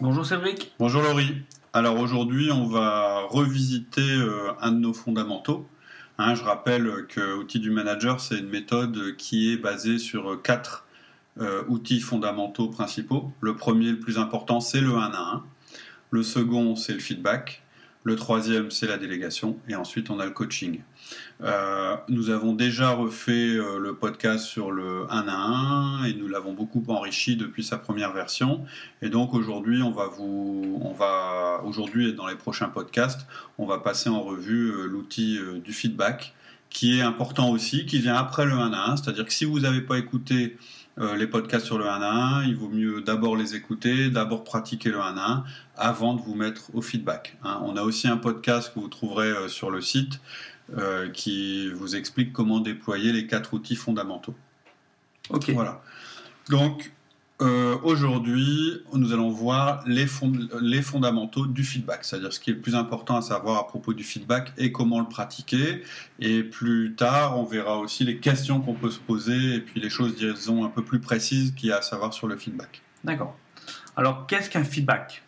Bonjour Cédric. Bonjour Laurie. Alors aujourd'hui, on va revisiter euh, un de nos fondamentaux. Hein, je rappelle que Outils du Manager, c'est une méthode qui est basée sur quatre euh, outils fondamentaux principaux. Le premier, le plus important, c'est le 1 à 1. Le second, c'est le feedback. Le troisième, c'est la délégation. Et ensuite, on a le coaching. Euh, nous avons déjà refait euh, le podcast sur le 1 à 1 et nous l'avons beaucoup enrichi depuis sa première version. Et donc aujourd'hui, on va vous, on va aujourd'hui et dans les prochains podcasts, on va passer en revue euh, l'outil du feedback qui est important aussi, qui vient après le 1 à 1. C'est-à-dire que si vous n'avez pas écouté les podcasts sur le 1 à 1, il vaut mieux d'abord les écouter, d'abord pratiquer le 1 à 1 avant de vous mettre au feedback. Hein. On a aussi un podcast que vous trouverez euh, sur le site euh, qui vous explique comment déployer les quatre outils fondamentaux. Ok. Voilà. Donc, euh, aujourd'hui, nous allons voir les, les, fondamentaux du feedback, c'est-à-dire ce qui est le plus important à savoir à propos du feedback et comment le pratiquer. Et plus tard, on verra aussi les questions qu'on peut se poser et puis les choses, disons, un peu plus précises qu'il y a à savoir sur le feedback. D'accord. Alors, qu'est-ce qu'un feedback?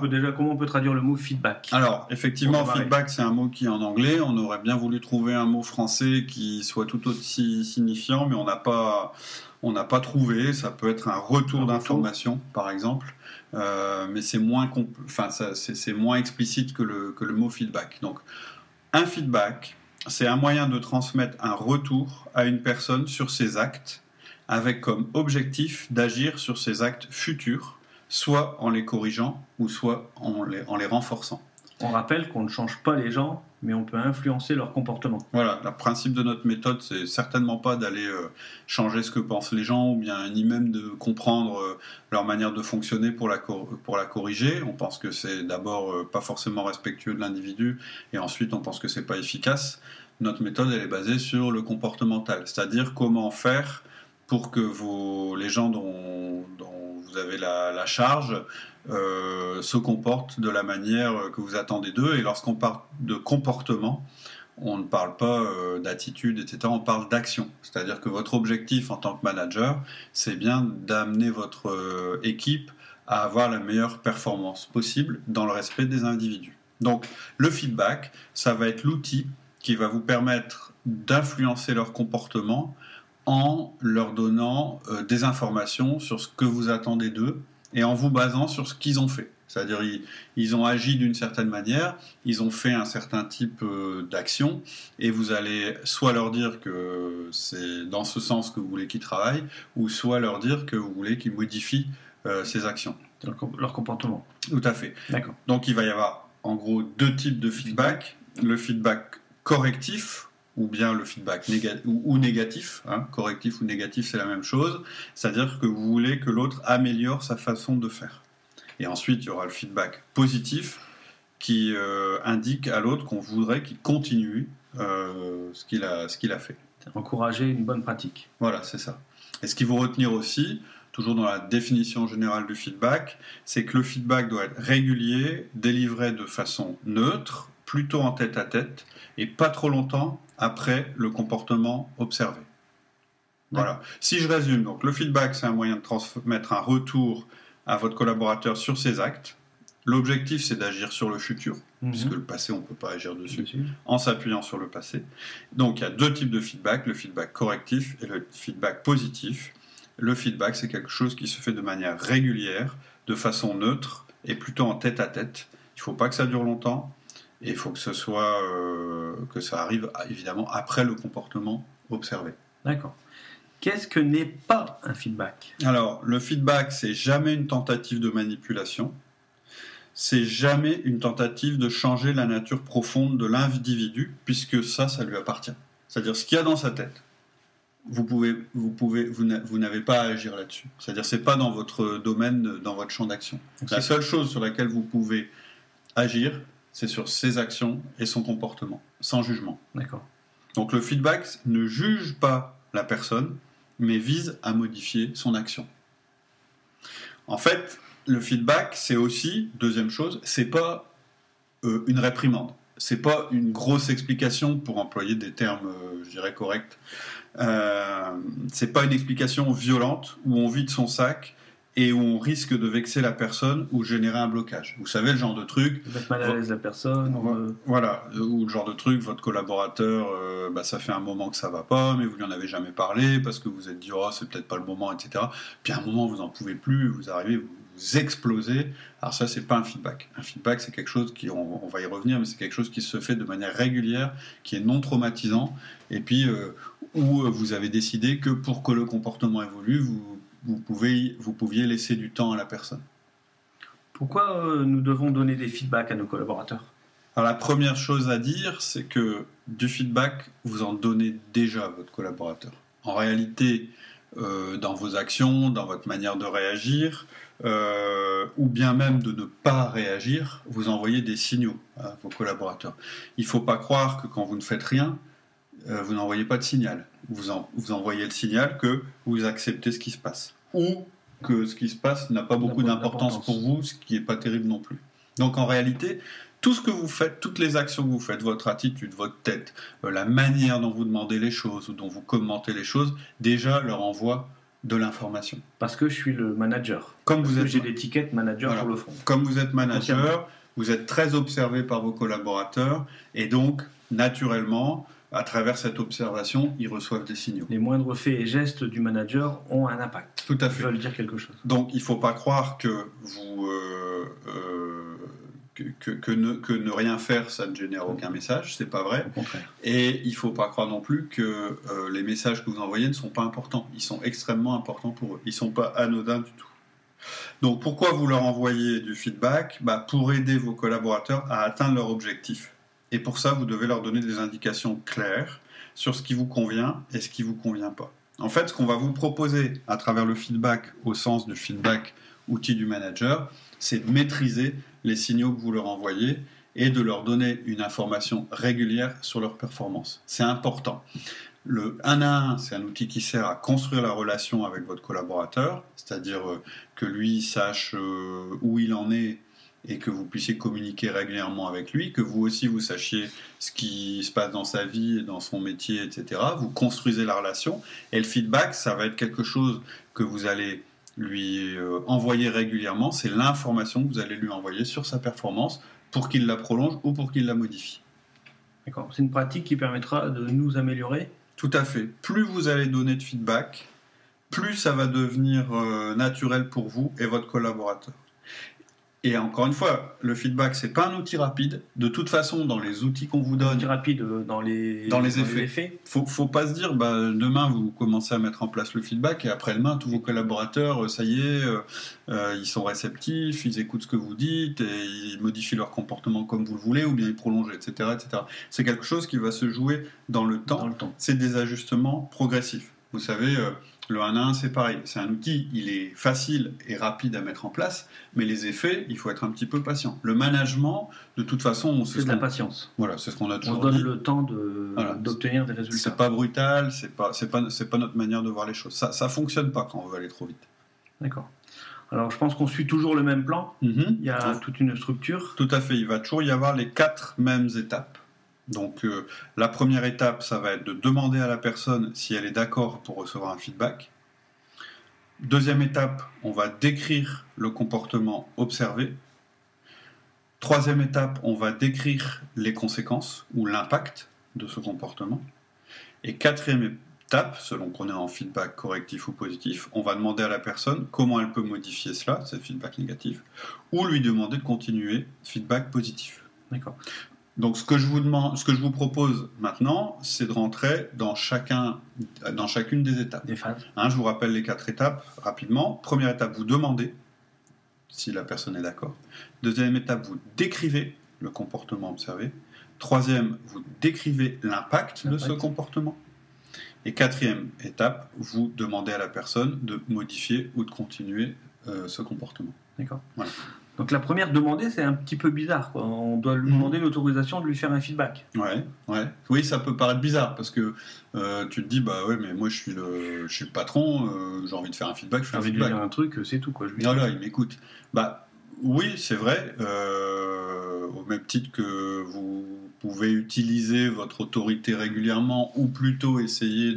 Peut déjà, comment on peut traduire le mot feedback? Alors, effectivement, feedback, c'est un mot qui est en anglais. On aurait bien voulu trouver un mot français qui soit tout aussi signifiant, mais on n'a pas, on n'a pas trouvé. Ça peut être un retour d'information, par exemple. Euh, mais c'est moins, enfin, c'est moins explicite que le, que le mot feedback. Donc, un feedback, c'est un moyen de transmettre un retour à une personne sur ses actes, avec comme objectif d'agir sur ses actes futurs soit en les corrigeant ou soit en les, en les renforçant. On rappelle qu'on ne change pas les gens, mais on peut influencer leur comportement. Voilà, le principe de notre méthode, c'est certainement pas d'aller euh, changer ce que pensent les gens, ou bien ni même de comprendre euh, leur manière de fonctionner pour la, pour la corriger. On pense que c'est d'abord euh, pas forcément respectueux de l'individu, et ensuite on pense que c'est pas efficace. Notre méthode, elle est basée sur le comportemental, c'est-à-dire comment faire pour que les gens dont, vous avez la, charge euh, se comportent de la manière que vous attendez d'eux. Et lorsqu'on parle de comportement, on ne parle pas euh, d'attitude, etc. On parle d'action. C'est-à-dire que votre objectif en tant que manager, c'est bien d'amener votre euh, équipe à avoir la meilleure performance possible dans le respect des individus. Donc le feedback, ça va être l'outil qui va vous permettre d'influencer leur comportement en leur donnant euh, des informations sur ce que vous attendez d'eux et en vous basant sur ce qu'ils ont fait. C'est-à-dire ils, ont agi d'une certaine manière, ils ont fait un certain type euh, d'action, et vous allez soit leur dire que c'est dans ce sens que vous voulez qu'ils travaillent, ou soit leur dire que vous voulez qu'ils modifient euh, ces actions. Leur comportement. Tout à fait. D'accord. Donc il va y avoir en gros deux types de feedback. Le feedback correctif, ou bien le feedback ou, négatif, hein, correctif ou négatif, c'est la même chose. C'est-à-dire que vous voulez que l'autre améliore sa façon de faire. Et ensuite, il y aura le feedback positif qui euh, indique à l'autre qu'on voudrait qu'il continue euh, ce qu'il a, ce qu'il a fait. Encourager une bonne pratique. Voilà, c'est ça. Et ce qu'il faut retenir aussi, toujours dans la définition générale du feedback, c'est que le feedback doit être régulier, délivré de façon neutre, plutôt en tête à tête, et pas trop longtemps après le comportement observé. Voilà. Si je résume, donc le feedback, c'est un moyen de transmettre un retour à votre collaborateur sur ses actes. L'objectif, c'est d'agir sur le futur, mhm. puisque le passé, on ne peut pas agir dessus, en s'appuyant sur le passé. Donc, il y a deux types de feedback, le feedback correctif et le feedback positif. Le feedback, c'est quelque chose qui se fait de manière régulière, de façon neutre et plutôt en tête à tête. Il ne faut pas que ça dure longtemps, et il faut que ce soit euh, que ça arrive évidemment après le comportement observé. D'accord. Qu'est-ce que n'est pas un feedback? Alors, le feedback, c'est jamais une tentative de manipulation. c'est jamais une tentative de changer la nature profonde de l'individu, puisque ça, ça lui appartient. C'est-à-dire ce qu'il y a dans sa tête. Vous pouvez, vous pouvez, vous n'avez pas à agir là-dessus. C'est-à-dire c'est pas dans votre domaine, dans votre champ d'action. La seule chose sur laquelle vous pouvez agir, c'est sur ses actions et son comportement, sans jugement. D'accord. Donc le feedback ne juge pas la personne, mais vise à modifier son action. En fait, le feedback, c'est aussi, deuxième chose, c'est pas euh, une réprimande. C'est pas une grosse explication, pour employer des termes, euh, je dirais, corrects. Euh, c'est pas une explication violente où on vide son sac et où on risque de vexer la personne ou générer un blocage. Vous savez le genre de truc. Mettre mal à l'aise la personne. Euh, voilà, ou le genre de truc, votre collaborateur, bah, ça fait un moment que ça va pas, mais vous lui en avez jamais parlé parce que vous êtes dit, oh, c'est peut-être pas le moment, etc. Puis à un moment, vous en pouvez plus, vous arrivez, vous vous explosez. Alors ça, c'est pas un feedback. Un feedback, c'est quelque chose qui, on, va y revenir, mais c'est quelque chose qui se fait de manière régulière, qui est non traumatisant, et puis euh, où euh, vous avez décidé que pour que le comportement évolue, vous, vous, pouvez, vous pouviez laisser du temps à la personne. Pourquoi euh, nous devons donner des feedbacks à nos collaborateurs? Alors la première chose à dire, c'est que du feedback, vous en donnez déjà à votre collaborateur. En réalité, dans vos actions, dans votre manière de réagir, euh, ou bien même de ne pas réagir, vous envoyez des signaux à vos collaborateurs. Il ne faut pas croire que quand vous ne faites rien, euh, vous n'envoyez pas de signal. Vous, vous envoyez le signal que vous acceptez ce qui se passe. Ou que ce qui se passe n'a pas beaucoup d'importance pour vous, ce qui n'est pas terrible non plus. Donc en réalité, tout ce que vous faites, toutes les actions que vous faites, votre attitude, votre tête, euh, la manière dont vous demandez les choses ou dont vous commentez les choses, déjà leur envoie de l'information. Parce que je suis le manager. Comme vous êtes, j'ai l'étiquette manager sur le front. Comme vous êtes manager, vous êtes très observé par vos collaborateurs et donc naturellement, à travers cette observation, ils reçoivent des signaux. Les moindres faits et gestes du manager ont un impact. Tout à fait. Ils veulent dire quelque chose. Donc il ne faut pas croire que vous euh, euh, que, ne, que, ne, rien faire, ça ne génère aucun message, c'est pas vrai. Et il faut pas croire non plus que euh, les messages que vous envoyez ne sont pas importants. Ils sont extrêmement importants pour eux. Ils sont pas anodins du tout. Donc pourquoi vous leur envoyez du feedback? Bah, Pour aider vos collaborateurs à atteindre leur objectif. Et pour ça, vous devez leur donner des indications claires sur ce qui vous convient et ce qui vous convient pas. En fait, ce qu'on va vous proposer à travers le feedback, au sens du feedback outil du manager, c'est de maîtriser les signaux que vous leur envoyez et de leur donner une information régulière sur leur performance. C'est important. Le 1 à 1, c'est un outil qui sert à construire la relation avec votre collaborateur, c'est-à-dire euh, que lui sache euh, où il en est et que vous puissiez communiquer régulièrement avec lui, que vous aussi vous sachiez ce qui se passe dans sa vie, dans son métier, etc. Vous construisez la relation et le feedback, ça va être quelque chose que vous allez lui euh, envoyer régulièrement, c'est l'information que vous allez lui envoyer sur sa performance pour qu'il la prolonge ou pour qu'il la modifie. D'accord. C'est une pratique qui permettra de nous améliorer? Tout à fait. Plus vous allez donner de feedback, plus ça va devenir euh, naturel pour vous et votre collaborateur. Et encore une fois, le feedback, c'est pas un outil rapide. De toute façon, dans les outils qu'on vous donne. Outil rapide euh, dans les, dans les effets. Faut, faut pas se dire, bah, demain, vous commencez à mettre en place le feedback et après-demain, tous vos collaborateurs, euh, ça y est, euh, ils sont réceptifs, ils écoutent ce que vous dites et ils modifient leur comportement comme vous le voulez ou bien ils prolongent, etc. etc. C'est quelque chose qui va se jouer dans le temps. Dans le temps. C'est des ajustements progressifs. Vous savez. Le 1 à 1, c'est pareil. C'est un outil, il est facile et rapide à mettre en place, mais les effets, il faut être un petit peu patient. Le management, de toute façon, c'est de la patience. Voilà, c'est ce qu'on a toujours. On donne le temps d'obtenir des résultats. C'est pas brutal, c'est pas, c'est pas, c'est pas notre manière de voir les choses. Ça, ça fonctionne pas quand on veut aller trop vite. D'accord. Alors, je pense qu'on suit toujours le même plan. Mhm. Il y a toute une structure. Tout à fait. Il va toujours y avoir les quatre mêmes étapes. Donc euh, la première étape, ça va être de demander à la personne si elle est d'accord pour recevoir un feedback. Deuxième étape, on va décrire le comportement observé. Troisième étape, on va décrire les conséquences ou l'impact de ce comportement. Et quatrième étape, selon qu'on est en feedback correctif ou positif, on va demander à la personne comment elle peut modifier cela, ce feedback négatif, ou lui demander de continuer feedback positif. D'accord. Donc ce que je vous demande, ce que je vous propose maintenant, c'est de rentrer dans chacun, dans chacune des étapes. Des phases. Hein, je vous rappelle les quatre étapes rapidement. Première étape, vous demandez. si la personne est d'accord. Deuxième étape, vous décrivez le comportement observé. Troisième, vous décrivez l'impact de ce comportement. Et quatrième étape, vous demandez à la personne de modifier ou de continuer euh, ce comportement. D'accord. Donc la première demandée, c'est un petit peu bizarre. On doit lui mhm. demander l'autorisation de lui faire un feedback. Ouais, ouais. Oui, ça peut paraître bizarre parce que euh, tu te dis, bah ouais, mais moi je suis le, je suis le patron, euh, j'ai envie de faire un feedback, je fais un feedback. Envie de dire un truc, c'est tout quoi. Je voilà, il m'écoute. Bah oui, c'est vrai. au même titre que vous pouvez utiliser votre autorité régulièrement ou plutôt essayer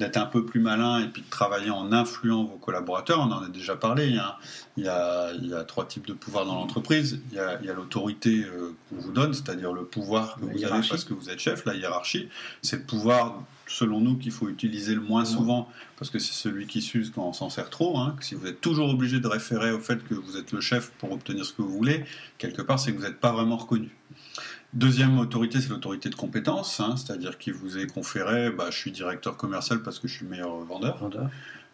d'être un peu plus malin et puis de travailler en influant vos collaborateurs. On en a déjà parlé. Il y a, il y a, trois types de pouvoir dans l'entreprise. Il y a, l'autorité euh, qu'on vous donne, c'est-à-dire le pouvoir que vous avez parce que vous êtes chef, la hiérarchie. C'est le pouvoir, selon nous, qu'il faut utiliser le moins souvent parce que c'est celui qui s'use quand on s'en sert trop. Hein. Si vous êtes toujours obligé de référer au fait que vous êtes le chef pour obtenir ce que vous voulez, quelque part, c'est que vous n'êtes pas vraiment reconnu. Deuxième autorité, c'est l'autorité de compétence, hein, c'est-à-dire qui vous est conféré, bah, je suis directeur commercial parce que je suis le meilleur vendeur.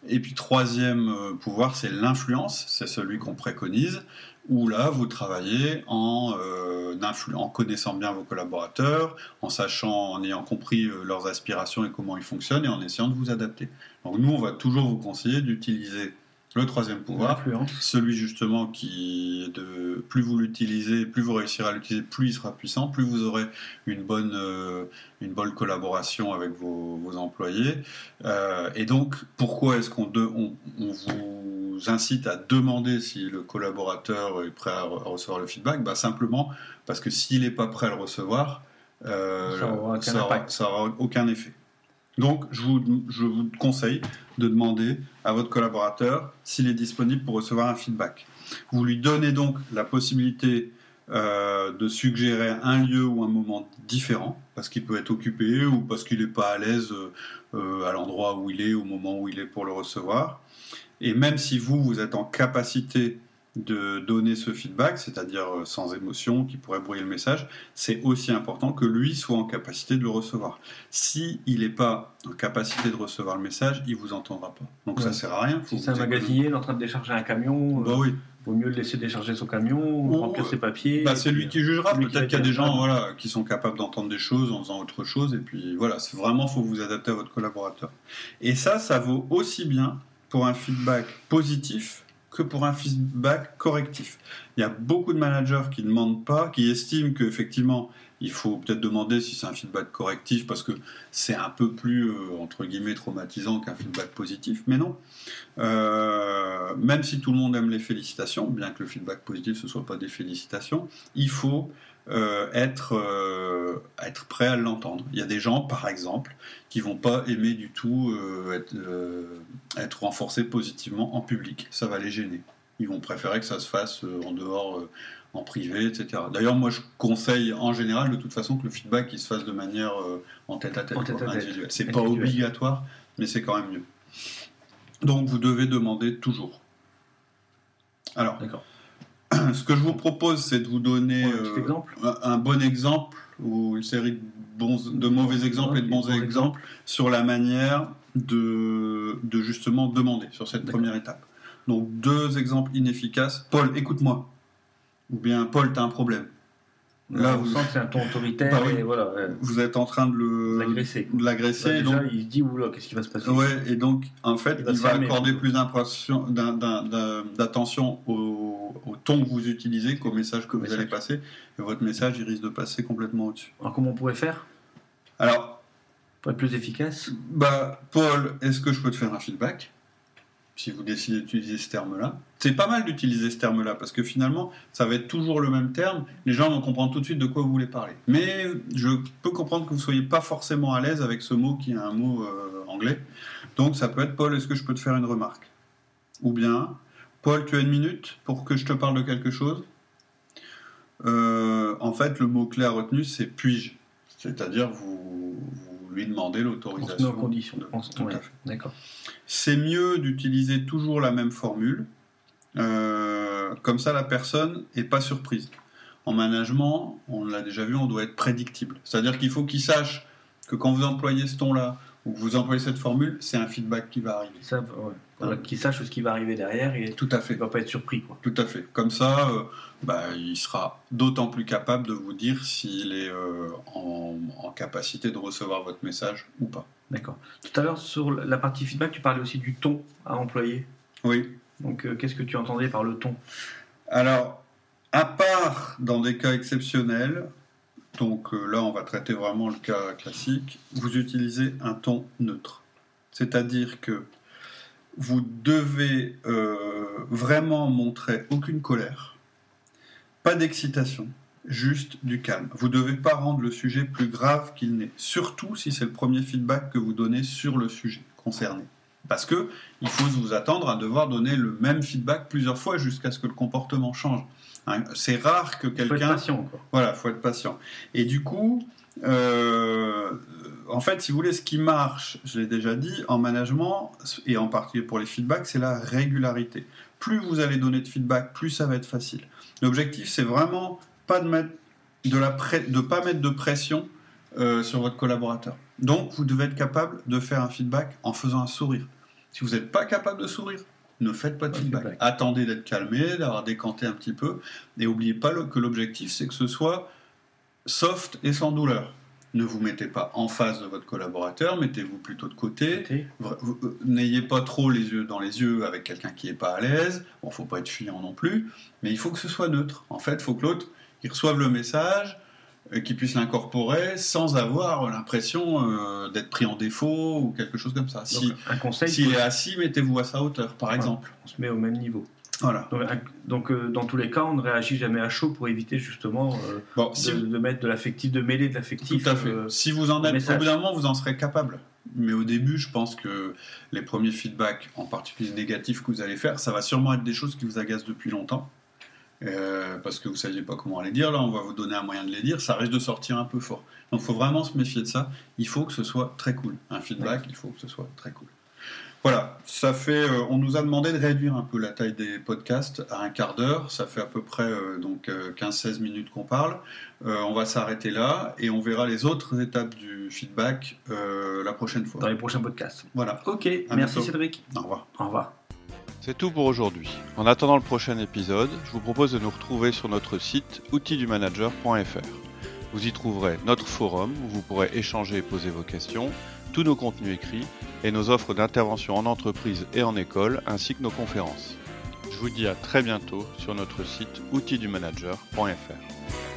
Et puis troisième euh, pouvoir, c'est l'influence, c'est celui qu'on préconise, où là, vous travaillez en, euh, en, connaissant bien vos collaborateurs, en sachant, en ayant compris euh, leurs aspirations et comment ils fonctionnent, et en essayant de vous adapter. Donc nous, on va toujours vous conseiller d'utiliser le troisième pouvoir, celui justement qui de plus vous l'utilisez, plus vous réussirez à l'utiliser, plus il sera puissant, plus vous aurez une bonne, euh, une bonne collaboration avec vos, employés. Euh, et donc, pourquoi est-ce qu'on on, vous incite à demander si le collaborateur est prêt à, recevoir le feedback? Bah, Simplement parce que s'il n'est pas prêt à le recevoir, euh, ça n'aura aucun effet. Donc, je vous, conseille de demander à votre collaborateur s'il est disponible pour recevoir un feedback. Vous lui donnez donc la possibilité euh, de suggérer un lieu ou un moment différent, parce qu'il peut être occupé ou parce qu'il n'est pas à l'aise euh, à l'endroit où il est, au moment où il est pour le recevoir. Et même si vous, vous êtes en capacité de donner ce feedback, c'est-à-dire euh, sans émotion, qui pourrait brouiller le message, c'est aussi important que lui soit en capacité de le recevoir. Si il n'est pas en capacité de recevoir le message, il vous entendra pas. Donc ça sert à rien. si c'est un magasinier, il est en train de décharger un camion, bah oui. Euh, vaut mieux le laisser décharger son camion, remplir ses papiers. Bah c'est lui qui jugera. Peut-être qu'il y a des gens voilà, qui sont capables d'entendre des choses en faisant autre chose. Et puis voilà, c'est vraiment faut vous adapter à votre collaborateur. Et ça, ça vaut aussi bien pour un feedback positif que pour un feedback correctif. Il y a beaucoup de managers qui ne demandent pas, qui estiment qu'effectivement, il faut peut-être demander si c'est un feedback correctif parce que c'est un peu plus, euh, entre guillemets, traumatisant qu'un feedback positif. Mais non. Euh, même si tout le monde aime les félicitations, bien que le feedback positif ce soit pas des félicitations, il faut euh, être, être prêt à l'entendre. Il y a des gens, par exemple, qui vont pas aimer du tout être, renforcés positivement en public. Ça va les gêner. Ils vont préférer que ça se fasse en dehors, en privé, etc. D'ailleurs, moi, je conseille en général, de toute façon, que le feedback il se fasse de manière en tête à tête, individuelle. C'est pas obligatoire, mais c'est quand même mieux. Donc, vous devez demander toujours. Alors, ce que je vous propose, c'est de vous donner euh, un, bon exemple ou une série de, bons, de mauvais exemples et de bons, exemples sur la manière de, de justement demander sur cette première étape. Donc deux exemples inefficaces. Paul, écoute-moi. Ou bien Paul, tu as un problème. Là, vous sentez que c'est un ton autoritaire bah et voilà. Vous êtes en train de le l'agresser. De l'agresser. Bah, déjà, il se dit oula, qu'est-ce qui va se passer? Ouais, et donc en fait, il va, accorder plus d'attention au, au, ton que vous utilisez qu'au message que vous allez passer. Et votre message, il risque de passer complètement au-dessus. Alors comment on pourrait faire? Alors, pour être plus efficace? Bah, Paul, est-ce que je peux te faire un feedback? Si vous décidez d'utiliser ce terme-là. C'est pas mal d'utiliser ce terme-là, parce que finalement, ça va être toujours le même terme. Les gens vont comprendre tout de suite de quoi vous voulez parler. Mais je peux comprendre que vous ne soyez pas forcément à l'aise avec ce mot qui est un mot euh, anglais. Donc ça peut être Paul, est-ce que je peux te faire une remarque? Ou bien, Paul, tu as une minute pour que je te parle de quelque chose? Euh, En fait, le mot-clé à retenir, c'est puis-je. C'est-à-dire, vous, lui demandez l'autorisation. On conditions. De... D'accord c'est mieux d'utiliser toujours la même formule. Euh, comme ça, la personne n'est pas surprise. En management, on l'a déjà vu, on doit être prédictible. C'est-à-dire qu'il faut qu'il sache que quand vous employez ce ton-là ou que vous employez cette formule, c'est un feedback qui va arriver. Ça, Voilà, qu'il sache ce qui va arriver derrière et Tout à fait. il va pas être surpris. Quoi. Tout à fait. Comme ça, euh, bah, il sera d'autant plus capable de vous dire s'il est euh, en, en capacité de recevoir votre message ou pas. D'accord. Tout à l'heure, sur la partie feedback, tu parlais aussi du ton à employer. Oui. Donc, euh, qu'est-ce que tu entendais par le ton? Alors, à part dans des cas exceptionnels, donc là on va traiter vraiment le cas classique, vous utilisez un ton neutre. C'est-à-dire que vous devez euh, vraiment montrer aucune colère, pas d'excitation, juste du calme. Vous ne devez pas rendre le sujet plus grave qu'il n'est, surtout si c'est le premier feedback que vous donnez sur le sujet concerné. Parce que il faut vous attendre à devoir donner le même feedback plusieurs fois jusqu'à ce que le comportement change. Hein, c'est rare que Il faut être quelqu'un patient. Quoi. voilà, faut être patient. Et du coup, euh, en fait, si vous voulez, ce qui marche, je l'ai déjà dit, en management, et en particulier pour les feedbacks, c'est la régularité. Plus vous allez donner de feedback, plus ça va être facile. L'objectif, c'est vraiment pas de mettre de la pré- de pas mettre de pression euh, sur votre collaborateur. Donc, vous devez être capable de faire un feedback en faisant un sourire. Si vous n'êtes pas capable de sourire, ne faites pas de Pas feedback. feedback. Attendez d'être calmé, d'avoir décanté un petit peu, et n'oubliez pas que l'objectif, c'est que ce soit soft et sans douleur. Ne vous mettez pas en face de votre collaborateur, mettez-vous plutôt de côté. Euh, N'ayez pas trop les yeux dans les yeux avec quelqu'un qui n'est pas à l'aise. Bon, faut pas être fuyant non plus, mais il faut que ce soit neutre. En fait, il faut que l'autre il reçoive le message, qu'il puisse l'incorporer sans avoir l'impression euh, d'être pris en défaut ou quelque chose comme ça. donc, Si un conseil, s'il est assis, mettez-vous à sa hauteur, par exemple. on se met au même niveau. Voilà. Donc, donc, euh, dans tous les cas, on ne réagit jamais à chaud pour éviter justement euh, Bon, si de, de mettre de l'affectif, de mêler de l'affectif. Tout à fait. euh, si vous en êtes, au bout d'un moment, vous en serez capable. Mais au début, je pense que les premiers feedbacks, en particulier négatifs que vous allez faire, ça va sûrement être des choses qui vous agacent depuis longtemps. Euh, parce que vous ne saviez pas comment les dire. Là, on va vous donner un moyen de les dire. Ça risque de sortir un peu fort. Donc, il faut vraiment se méfier de ça. Il faut que ce soit très cool. Un feedback, il faut que ce soit très cool. Voilà, ça fait. euh, on nous a demandé de réduire un peu la taille des podcasts à un quart d'heure. Ça fait à peu près euh, donc euh, 15-16 minutes qu'on parle. Euh, on va s'arrêter là et on verra les autres étapes du feedback euh, la prochaine fois. dans les prochains podcasts. Voilà. Ok, À merci bientôt. Cédric. Au revoir. Au revoir. C'est tout pour aujourd'hui. En attendant le prochain épisode, je vous propose de nous retrouver sur notre site outildumanager.fr. Vous y trouverez notre forum où vous pourrez échanger et poser vos questions, tous nos contenus écrits et nos offres d'intervention en entreprise et en école ainsi que nos conférences. Je vous dis à très bientôt sur notre site outildumanager.fr.